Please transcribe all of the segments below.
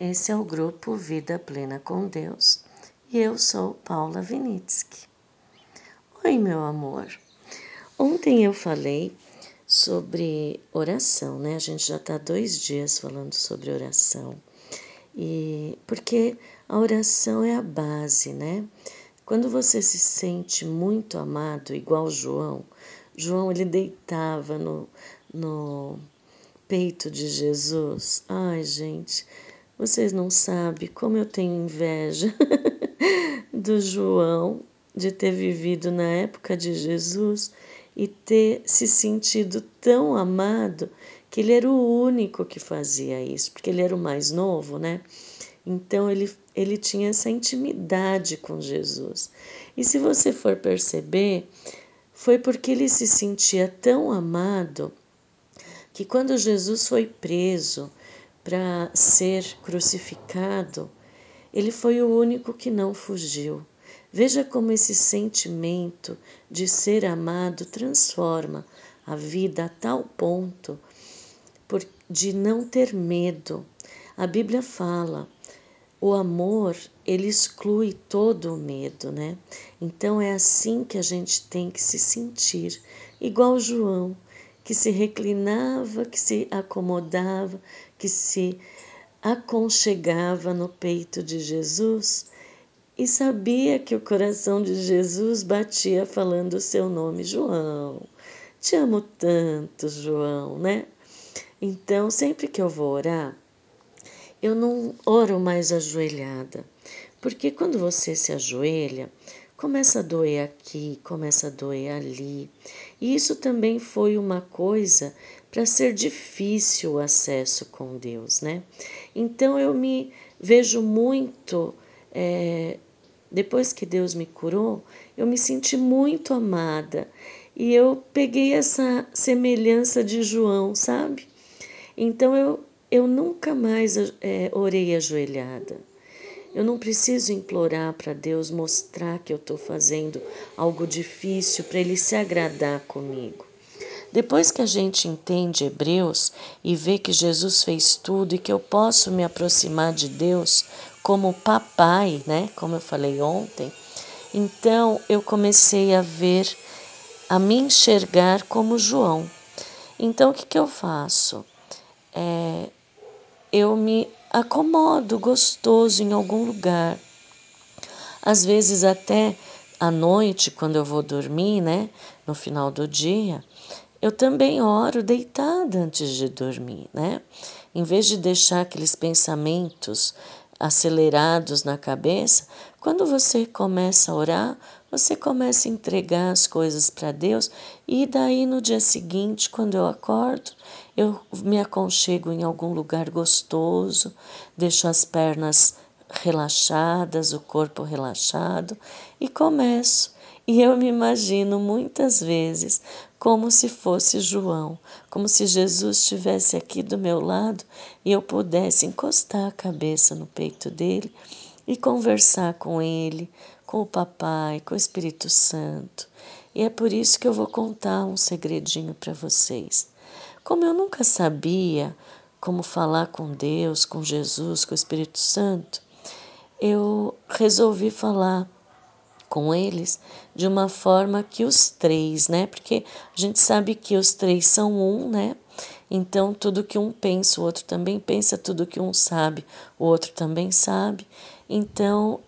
Esse é o grupo Vida Plena com Deus e eu sou Paula Vinitsky. Oi, meu amor. Ontem eu falei sobre oração, né? A gente já está dois dias falando sobre oração e porque a oração é a base, né? Quando você se sente muito amado, igual João, João ele deitava no, no peito de Jesus. Ai, gente, vocês não sabem como eu tenho inveja do João de ter vivido na época de Jesus e ter se sentido tão amado que ele era o único que fazia isso, porque ele era o mais novo, né? Então ele, ele tinha essa intimidade com Jesus. E se você for perceber, foi porque ele se sentia tão amado que quando Jesus foi preso, para ser crucificado, ele foi o único que não fugiu. Veja como esse sentimento de ser amado transforma a vida a tal ponto de não ter medo. A Bíblia fala, o amor, ele exclui todo o medo, né? Então é assim que a gente tem que se sentir, igual João que se reclinava, que se acomodava, que se aconchegava no peito de Jesus e sabia que o coração de Jesus batia falando o seu nome, João. Te amo tanto, João, né? Então, sempre que eu vou orar, eu não oro mais ajoelhada, porque quando você se ajoelha, começa a doer aqui, começa a doer ali. E isso também foi uma coisa para ser difícil o acesso com Deus, né? Então eu me vejo muito. É, depois que Deus me curou, eu me senti muito amada e eu peguei essa semelhança de João, sabe? Então eu, eu nunca mais é, orei ajoelhada. Eu não preciso implorar para Deus mostrar que eu estou fazendo algo difícil para Ele se agradar comigo. Depois que a gente entende Hebreus e vê que Jesus fez tudo e que eu posso me aproximar de Deus como papai, né? Como eu falei ontem, então eu comecei a ver, a me enxergar como João. Então o que, que eu faço? É, eu me acomodo gostoso em algum lugar. Às vezes até à noite, quando eu vou dormir, né, no final do dia, eu também oro deitada antes de dormir, né? Em vez de deixar aqueles pensamentos acelerados na cabeça, quando você começa a orar, você começa a entregar as coisas para Deus e daí no dia seguinte, quando eu acordo, eu me aconchego em algum lugar gostoso, deixo as pernas relaxadas, o corpo relaxado e começo. E eu me imagino muitas vezes como se fosse João, como se Jesus estivesse aqui do meu lado e eu pudesse encostar a cabeça no peito dele e conversar com ele, com o papai, com o Espírito Santo. E é por isso que eu vou contar um segredinho para vocês. Como eu nunca sabia como falar com Deus, com Jesus, com o Espírito Santo, eu resolvi falar com eles de uma forma que os três, né? Porque a gente sabe que os três são um, né? Então, tudo que um pensa, o outro também pensa, tudo que um sabe, o outro também sabe. Então,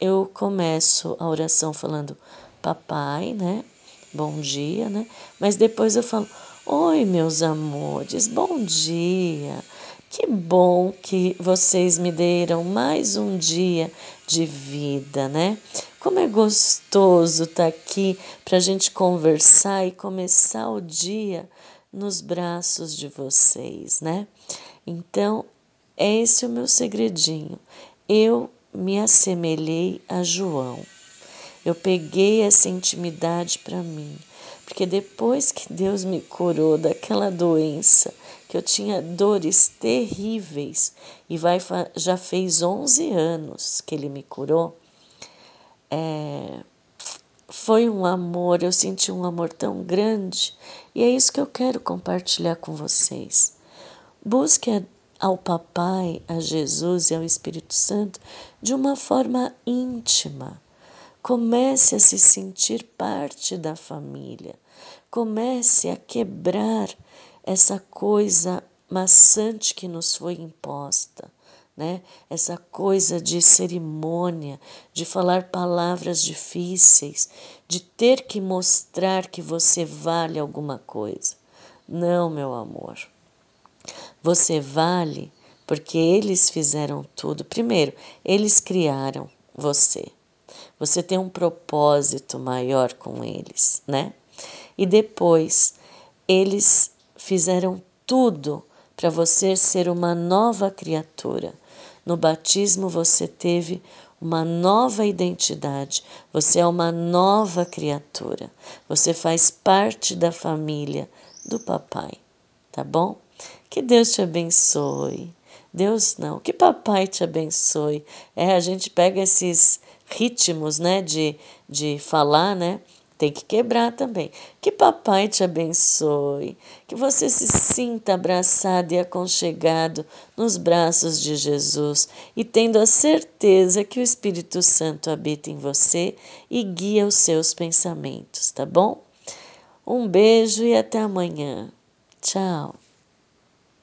eu começo a oração falando papai, né? Bom dia, né? Mas depois eu falo Oi, meus amores, bom dia. Que bom que vocês me deram mais um dia de vida, né? Como é gostoso estar tá aqui para a gente conversar e começar o dia nos braços de vocês, né? Então, é esse o meu segredinho. Eu me assemelhei a João. Eu peguei essa intimidade para mim. Porque depois que Deus me curou daquela doença, que eu tinha dores terríveis, e vai, já fez 11 anos que Ele me curou, é, foi um amor, eu senti um amor tão grande, e é isso que eu quero compartilhar com vocês. Busque ao Papai, a Jesus e ao Espírito Santo de uma forma íntima. Comece a se sentir parte da família. Comece a quebrar essa coisa maçante que nos foi imposta, né? Essa coisa de cerimônia, de falar palavras difíceis, de ter que mostrar que você vale alguma coisa. Não, meu amor. Você vale porque eles fizeram tudo. Primeiro, eles criaram você. Você tem um propósito maior com eles, né? E depois, eles fizeram tudo para você ser uma nova criatura. No batismo, você teve uma nova identidade, você é uma nova criatura, você faz parte da família do papai, tá bom? Que Deus te abençoe. Deus não, que papai te abençoe. É, a gente pega esses ritmos, né, de, de falar, né? Tem que quebrar também. Que papai te abençoe, que você se sinta abraçado e aconchegado nos braços de Jesus e tendo a certeza que o Espírito Santo habita em você e guia os seus pensamentos, tá bom? Um beijo e até amanhã. Tchau.